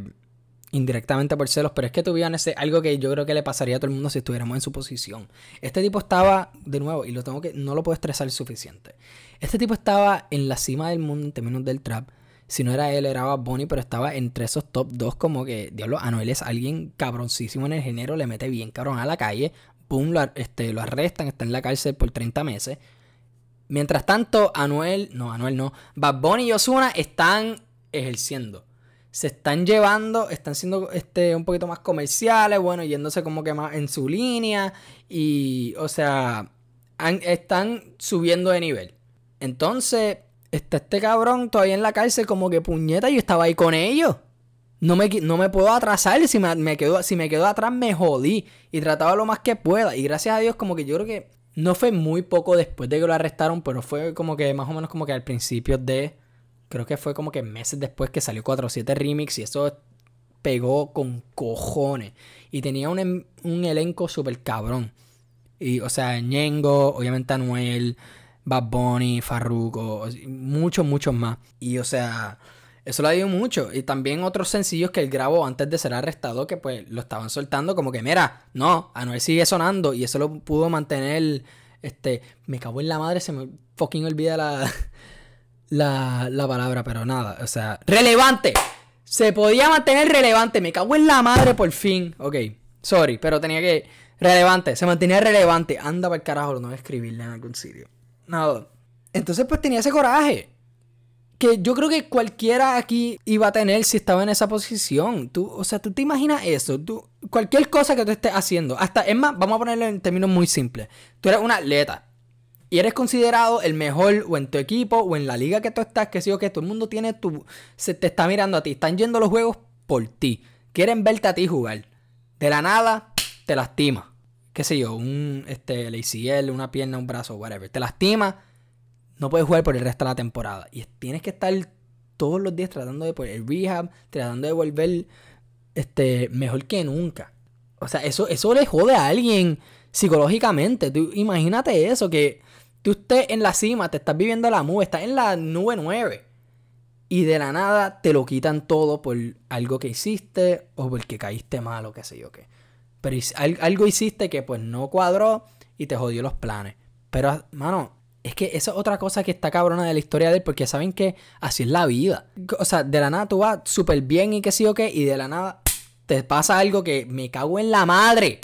indirectamente por celos, pero es que tuvieron ese, algo que yo creo que le pasaría a todo el mundo si estuviéramos en su posición. Este tipo estaba, de nuevo, y lo tengo que, no lo puedo estresar suficiente. Este tipo estaba en la cima del mundo en términos del trap si no era él, era Bad Bunny, pero estaba entre esos top 2 como que, diablo, Anuel es alguien cabroncísimo en el género, le mete bien cabrón a la calle, boom, lo, este, lo arrestan, está en la cárcel por 30 meses. Mientras tanto, Anuel, no, Anuel no, Bad Bunny y Ozuna están ejerciendo. Se están llevando, están siendo este, un poquito más comerciales, bueno, yéndose como que más en su línea. Y, o sea, están subiendo de nivel. Entonces, está este cabrón todavía en la cárcel como que puñeta, yo estaba ahí con ellos. No me, no me puedo atrasar, si me, quedo, si me quedo atrás me jodí y trataba lo más que pueda. Y gracias a Dios como que yo creo que no fue muy poco después de que lo arrestaron, pero fue como que más o menos como que al principio de... Creo que fue como que meses después que salió 4-7 Remix y eso pegó con cojones. Y tenía un, un elenco súper cabrón. Y, o sea, Ñengo, obviamente Anuel, Bad Bunny, Farruko, muchos, muchos más. Y o sea, eso lo ha dio mucho. Y también otros sencillos que él grabó antes de ser arrestado, que pues lo estaban soltando como que, mira, no, Anuel sigue sonando. Y eso lo pudo mantener, este, me cago en la madre, se me fucking olvida la, la, la palabra, pero nada, o sea, relevante. Se podía mantener relevante, me cago en la madre por fin. Ok, sorry, pero tenía que... Relevante, se mantenía relevante. Anda para el carajo, no voy a escribirle en algún sitio. Nada. Entonces, pues tenía ese coraje. Que yo creo que cualquiera aquí iba a tener si estaba en esa posición. Tú, o sea, tú te imaginas eso. Tú, cualquier cosa que tú estés haciendo. Hasta, es más, vamos a ponerlo en términos muy simples. Tú eres un atleta. Y eres considerado el mejor o en tu equipo o en la liga que tú estás, que sí o que todo el mundo tiene tu. Se te está mirando a ti. Están yendo los juegos por ti. Quieren verte a ti jugar. De la nada, te lastima qué sé yo, un este, ACL, una pierna, un brazo, whatever, te lastima, no puedes jugar por el resto de la temporada. Y tienes que estar todos los días tratando de poner el rehab, tratando de volver este, mejor que nunca. O sea, eso, eso le jode a alguien psicológicamente. Tú, imagínate eso, que tú estés en la cima, te estás viviendo la nube, estás en la nube 9. Y de la nada te lo quitan todo por algo que hiciste o porque caíste mal o qué sé yo qué. Pero algo hiciste que pues no cuadró y te jodió los planes. Pero, mano, es que esa es otra cosa que está cabrona de la historia de él, porque saben que así es la vida. O sea, de la nada tú vas súper bien y que sí o qué, y de la nada te pasa algo que me cago en la madre.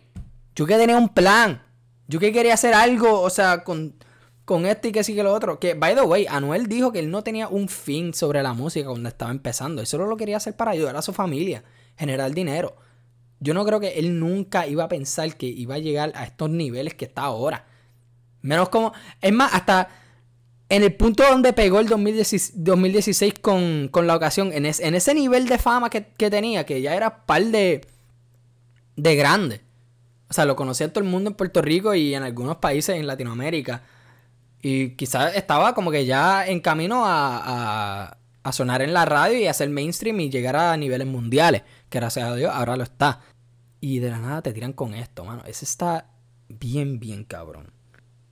Yo que tenía un plan. Yo que quería hacer algo, o sea, con, con esto y que sí que lo otro. Que, by the way, Anuel dijo que él no tenía un fin sobre la música cuando estaba empezando. Él solo lo quería hacer para ayudar a su familia, generar dinero. Yo no creo que él nunca iba a pensar que iba a llegar a estos niveles que está ahora. Menos como. Es más, hasta en el punto donde pegó el 2016, con, la ocasión, en, en, ese nivel de fama que, tenía, que ya era par de, de grande. O sea, lo conocía todo el mundo en Puerto Rico y en algunos países en Latinoamérica. Y quizás estaba como que ya en camino a, a, sonar en la radio y hacer mainstream y llegar a niveles mundiales. Que gracias a Dios ahora lo está. Y de la nada te tiran con esto, mano. Ese está bien, bien cabrón.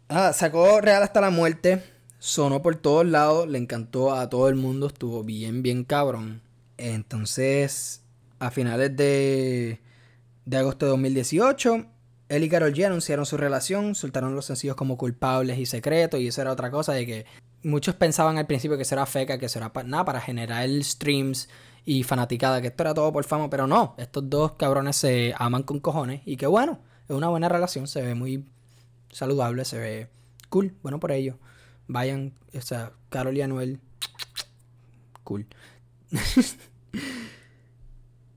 Ah, sacó Real hasta la muerte. Sonó por todos lados. Le encantó a todo el mundo. Estuvo bien, bien cabrón. Entonces, a finales de, de agosto de 2018 él y Carol G anunciaron su relación, soltaron los sencillos como culpables y secretos, y eso era otra cosa de que muchos pensaban al principio que eso era feca, que eso era nada para generar streams y fanaticada, que esto era todo por fama, pero no, estos dos cabrones se aman con cojones y que bueno, es una buena relación, se ve muy saludable, se ve cool, bueno por ello. Vayan, o sea, Carol y Anuel, cool.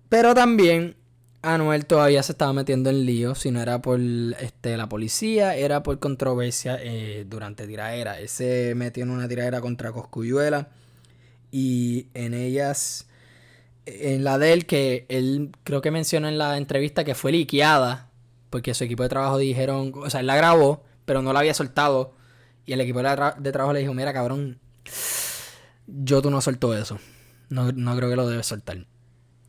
pero también Anuel todavía se estaba metiendo en lío, si no era por este, la policía, era por controversia eh, durante tiraera. Él se metió en una tiraera contra Coscuyuela y en ellas, en la de él, que él creo que mencionó en la entrevista que fue liqueada, porque su equipo de trabajo dijeron, o sea, él la grabó, pero no la había soltado. Y el equipo de, trabajo le dijo, mira cabrón, yo tú no soltó eso. No, no creo que lo debes soltar.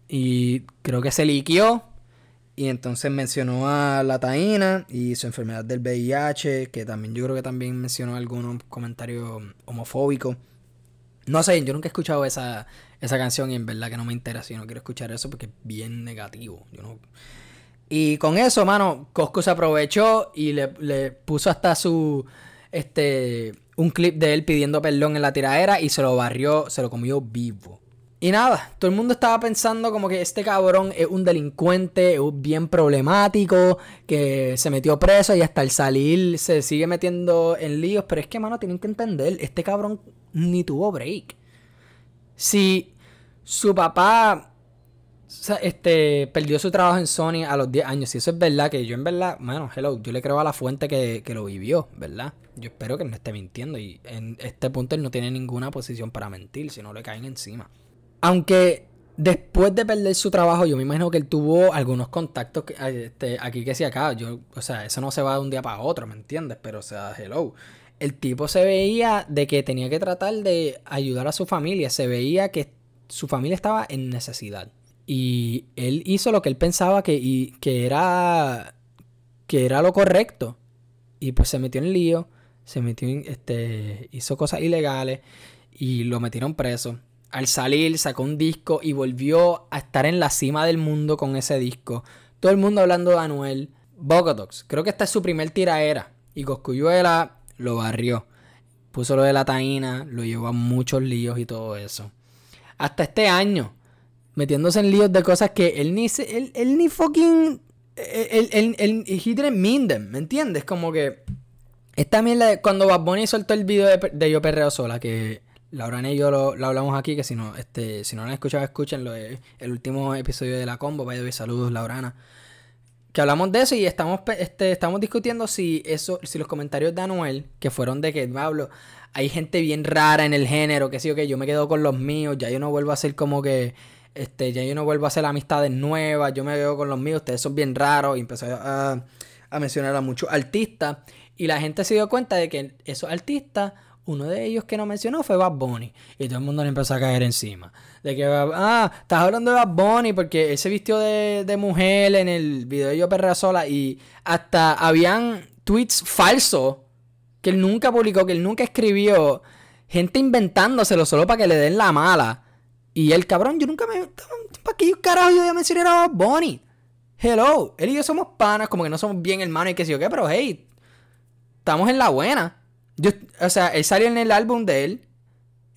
Y creo que se liquió. Y entonces mencionó a la taína y su enfermedad del VIH, que también yo creo que también mencionó algunos comentarios homofóbicos. No sé, yo nunca he escuchado esa, esa canción y en verdad que no me interesa. Yo no quiero escuchar eso porque es bien negativo. Yo no... Y con eso, mano, Cosco se aprovechó y le, le puso hasta su. Este. Un clip de él pidiendo perdón en la tiradera y se lo barrió, se lo comió vivo. Y nada, todo el mundo estaba pensando como que este cabrón es un delincuente, es bien problemático, que se metió preso y hasta el salir se sigue metiendo en líos. Pero es que, mano, tienen que entender, este cabrón ni tuvo break. Si su papá este, perdió su trabajo en Sony a los 10 años, si eso es verdad, que yo en verdad, bueno, hello, yo le creo a la fuente que, que lo vivió, ¿verdad? Yo espero que no esté mintiendo y en este punto él no tiene ninguna posición para mentir, si no le caen encima. Aunque después de perder su trabajo, yo me imagino que él tuvo algunos contactos este, aquí que sí acá. Yo, o sea, eso no se va de un día para otro, ¿me entiendes? Pero, o sea, hello. El tipo se veía de que tenía que tratar de ayudar a su familia. Se veía que su familia estaba en necesidad. Y él hizo lo que él pensaba que, y, que era. que era lo correcto. Y pues se metió en lío. Se metió en. este. hizo cosas ilegales. Y lo metieron preso al salir sacó un disco y volvió a estar en la cima del mundo con ese disco. Todo el mundo hablando de Anuel. Bogotox, creo que esta es su primer tiraera. Y Coscuyuela lo barrió. Puso lo de la taína, lo llevó a muchos líos y todo eso. Hasta este año, metiéndose en líos de cosas que él ni, él, él ni fucking... Él, él, él, he didn't ¿me entiendes? Como que... Esta mierda, cuando Bad Bunny soltó el video de, de Yo Perreo Sola, que Laura y yo lo, hablamos aquí, que si no, este, si no lo han escuchado, escúchenlo. El último episodio de la combo, vaya saludos, Laurana. Que hablamos de eso y estamos, este, estamos discutiendo si eso, si los comentarios de Anuel, que fueron de que hablo, hay gente bien rara en el género, que sí yo me quedo con los míos, ya yo no vuelvo a hacer como que, este, ya yo no vuelvo a hacer amistades nuevas, yo me quedo con los míos, ustedes son bien raros, y empezó a mencionar a muchos artistas, y la gente se dio cuenta de que esos artistas uno de ellos que no mencionó fue Bad Bunny. Y todo el mundo le empezó a caer encima. De que, ah, estás hablando de Bad Bunny porque él se vistió de, mujer en el video de Yo Perrea Sola. Y hasta habían tweets falsos que él nunca publicó, que él nunca escribió. Gente inventándoselo solo para que le den la mala. Y el cabrón, yo nunca me. ¿Para qué carajo yo ya mencioné a Bad Bunny? Hello, él y yo somos panas, como que no somos bien hermanos y que sé yo qué, pero hey, estamos en la buena. Yo, o sea, él salió en el álbum de él.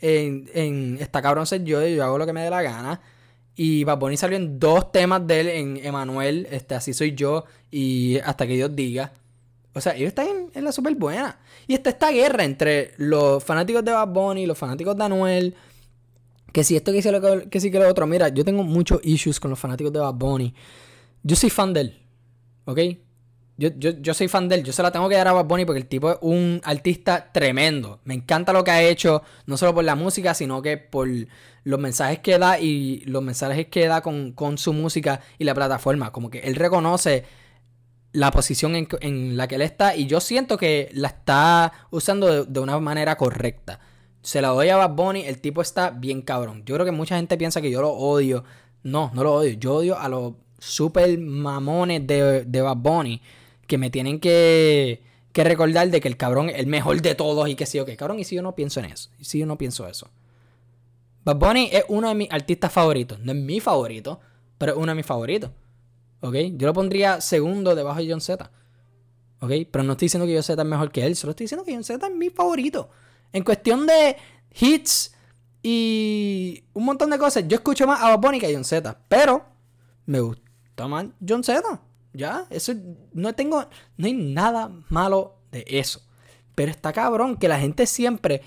En, en Esta cabrón ser yo, yo hago lo que me dé la gana. Y Bad Bunny salió en dos temas de él, en Emanuel, este, Así Soy Yo y Hasta que Dios diga. O sea, ellos están en, la super buena. Y está esta guerra entre los fanáticos de Bad Bunny los fanáticos de Anuel. Que si esto que, si lo, que sí que lo otro. Mira, yo tengo muchos issues con los fanáticos de Bad Bunny. Yo soy fan de él. ¿Ok? Yo, yo, yo, soy fan de él, yo se la tengo que dar a Bad Bunny porque el tipo es un artista tremendo. Me encanta lo que ha hecho, no solo por la música, sino que por los mensajes que da y los mensajes que da con, su música y la plataforma. Como que él reconoce la posición en, la que él está y yo siento que la está usando de, una manera correcta. Se la doy a Bad Bunny, el tipo está bien cabrón. Yo creo que mucha gente piensa que yo lo odio. No, no lo odio. Yo odio a los super mamones de, de Bad Bunny que me tienen que, que recordar de que el cabrón es el mejor de todos y que sí, ok, cabrón, y si yo no pienso en eso, y si yo no pienso eso. Bad Bunny es uno de mis artistas favoritos, no es mi favorito, pero es uno de mis favoritos. ¿Ok? Yo lo pondría segundo debajo de John Z. ¿Ok? Pero no estoy diciendo que John Z es mejor que él, solo estoy diciendo que John Z es mi favorito. En cuestión de hits y un montón de cosas, yo escucho más a Bad Bunny que a John Z, pero me gusta más John Z. Ya, eso no tengo, no hay nada malo de eso. Pero está cabrón que la gente siempre,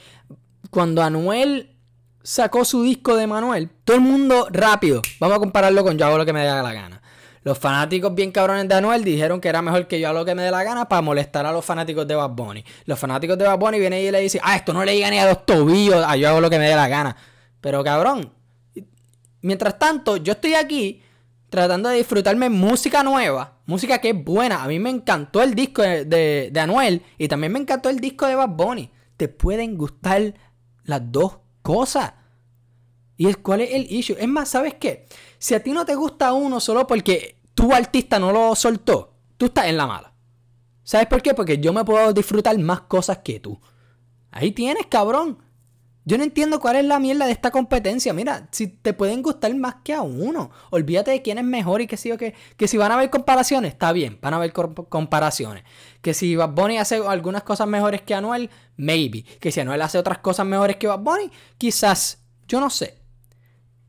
cuando Anuel sacó su disco de Manuel, todo el mundo rápido, vamos a compararlo con Yo hago lo que me dé la gana. Los fanáticos bien cabrones de Anuel dijeron que era mejor que yo hago lo que me dé la gana para molestar a los fanáticos de Bad Bunny. Los fanáticos de Bad Bunny vienen y le dicen, ah, esto no le llega ni a los tobillos, a yo hago lo que me dé la gana. Pero cabrón, mientras tanto, yo estoy aquí tratando de disfrutarme música nueva, música que es buena. A mí me encantó el disco de, Anuel y también me encantó el disco de Bad Bunny. Te pueden gustar las dos cosas. ¿Y es, cuál es el issue? Es más, ¿sabes qué? Si a ti no te gusta uno solo porque tu artista no lo soltó, tú estás en la mala. ¿Sabes por qué? Porque yo me puedo disfrutar más cosas que tú. Ahí tienes, cabrón. Yo no entiendo cuál es la mierda de esta competencia. Mira, si te pueden gustar más que a uno. Olvídate de quién es mejor y que si, que, que si van a haber comparaciones, está bien, van a haber comparaciones. Que si Bad Bunny hace algunas cosas mejores que Anuel, maybe. Que si Anuel hace otras cosas mejores que Bad Bunny, quizás. Yo no sé.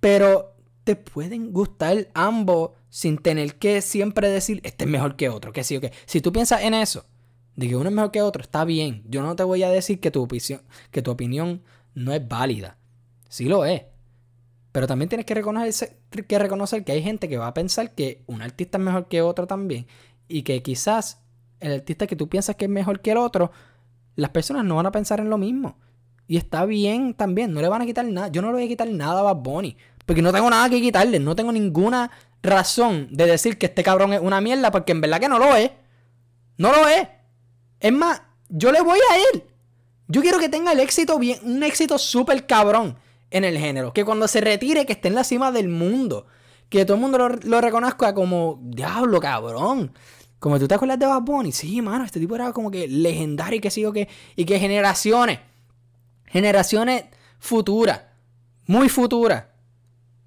Pero te pueden gustar ambos sin tener que siempre decir, este es mejor que otro. Que sí o que. Si tú piensas en eso, de que uno es mejor que otro, está bien. Yo no te voy a decir que tu, que tu opinión no es válida. Sí lo es. Pero también tienes que reconocer, que reconocer que hay gente que va a pensar que un artista es mejor que otro también. Y que quizás el artista que tú piensas que es mejor que el otro, las personas no van a pensar en lo mismo. Y está bien también, no le van a quitar nada. Yo no le voy a quitar nada a Bad Bunny. Porque no tengo nada que quitarle. No tengo ninguna razón de decir que este cabrón es una mierda. Porque en verdad que no lo es. No lo es. Es más, yo le voy a él. Yo quiero que tenga el éxito bien, un éxito súper cabrón en el género. Que cuando se retire, que esté en la cima del mundo. Que todo el mundo lo, reconozca como, diablo, cabrón. Como tú te acuerdas de Bad Bunny. Sí, mano, este tipo era como que legendario y que sigo que. Y que generaciones. Generaciones futuras. Muy futuras.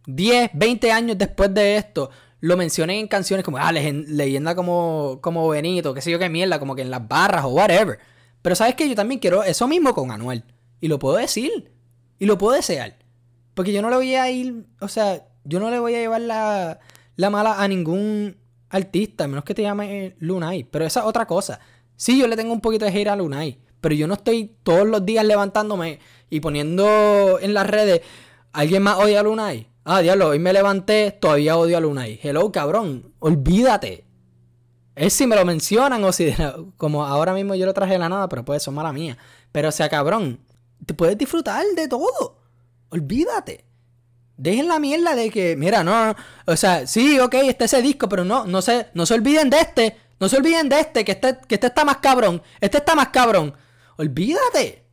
10, 20 años después de esto. Lo mencioné en canciones como, ah, leyenda como, como Benito, que sé yo qué mierda, como que en las barras o whatever. Pero sabes que yo también quiero eso mismo con Anuel. Y lo puedo decir. Y lo puedo desear. Porque yo no le voy a ir, o sea, yo no le voy a llevar la, la mala a ningún artista, a menos que te llame Lunay. Pero esa es otra cosa. Sí, yo le tengo un poquito de hate a Lunay. Pero yo no estoy todos los días levantándome y poniendo en las redes, ¿alguien más odia a Lunay? Ah, diablo, hoy me levanté, todavía odio a Lunay. Hello, cabrón, olvídate. Es si me lo mencionan o si, como ahora mismo yo lo traje de la nada, pero puede ser mala mía. Pero o sea, cabrón, te puedes disfrutar de todo. Olvídate. Dejen la mierda de que, mira, no, o sea, sí, ok, está ese disco, pero no, no se, no se olviden de este. No se olviden de este, que este, que este está más cabrón. Este está más cabrón. Olvídate.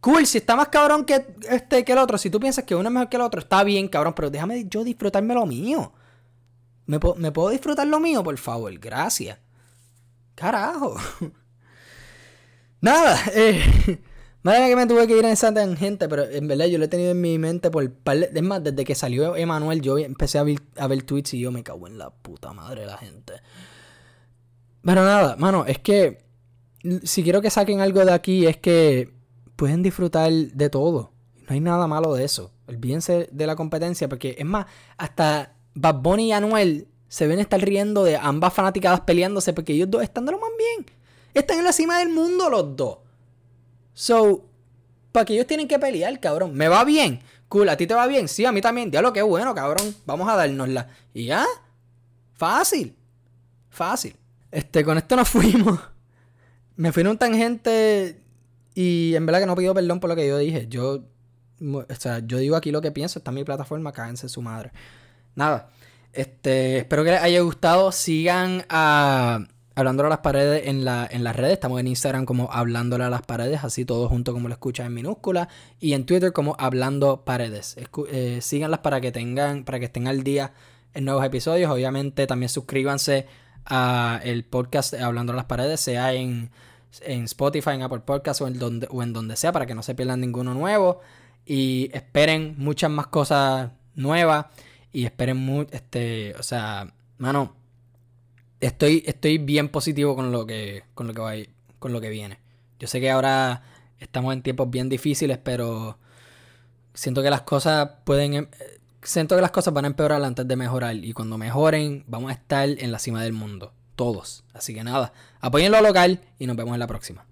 Cool, si está más cabrón que este que el otro, si tú piensas que uno es mejor que el otro, está bien, cabrón, pero déjame yo disfrutarme lo mío. ¿Me, puedo disfrutar lo mío, por favor? Gracias. Carajo. Nada, eh. Que me tuve que ir en esa tangente, pero en verdad yo lo he tenido en mi mente por par Es más, desde que salió Emanuel, yo empecé a ver, a ver tweets y yo me cago en la puta madre de la gente. Pero nada, mano, es que si quiero que saquen algo de aquí es que pueden disfrutar de todo. No hay nada malo de eso. Olvídense de la competencia, porque es más, hasta Bad Bunny y Anuel se ven estar riendo de ambas fanaticadas peleándose porque ellos dos están de lo más bien. Están en la cima del mundo los dos. So, ¿para que ellos tienen que pelear, cabrón? ¿Me va bien? Cool, ¿a ti te va bien? Sí, a mí también. Diablo, qué bueno, cabrón. Vamos a dárnosla. Y ya. Fácil. Fácil. Este, con esto nos fuimos. Me fui en un tangente y en verdad que no pido perdón por lo que yo dije. Yo, o sea, yo digo aquí lo que pienso. Está en mi plataforma, cádense su madre. Nada. Este, espero que les haya gustado. Sigan a Hablándole a las paredes en, la, en las redes. Estamos en Instagram como Hablándole a las paredes, así todo junto como lo escuchan en minúscula. Y en Twitter como Hablando Paredes. Eh, síganlas para que tengan, para que estén al día en nuevos episodios. Obviamente también suscríbanse a el podcast Hablando a las paredes, sea en, en Spotify, en Apple Podcast o en donde, o en donde sea, para que no se pierdan ninguno nuevo. Y esperen muchas más cosas nuevas. Y esperen este, o sea, mano, estoy, estoy bien positivo con lo que, con lo que va, con lo que viene. Yo sé que ahora estamos en tiempos bien difíciles, pero siento que las cosas pueden, em, siento que las cosas van a empeorar antes de mejorar y cuando mejoren vamos a estar en la cima del mundo, todos. Así que nada, apoyen lo local y nos vemos en la próxima.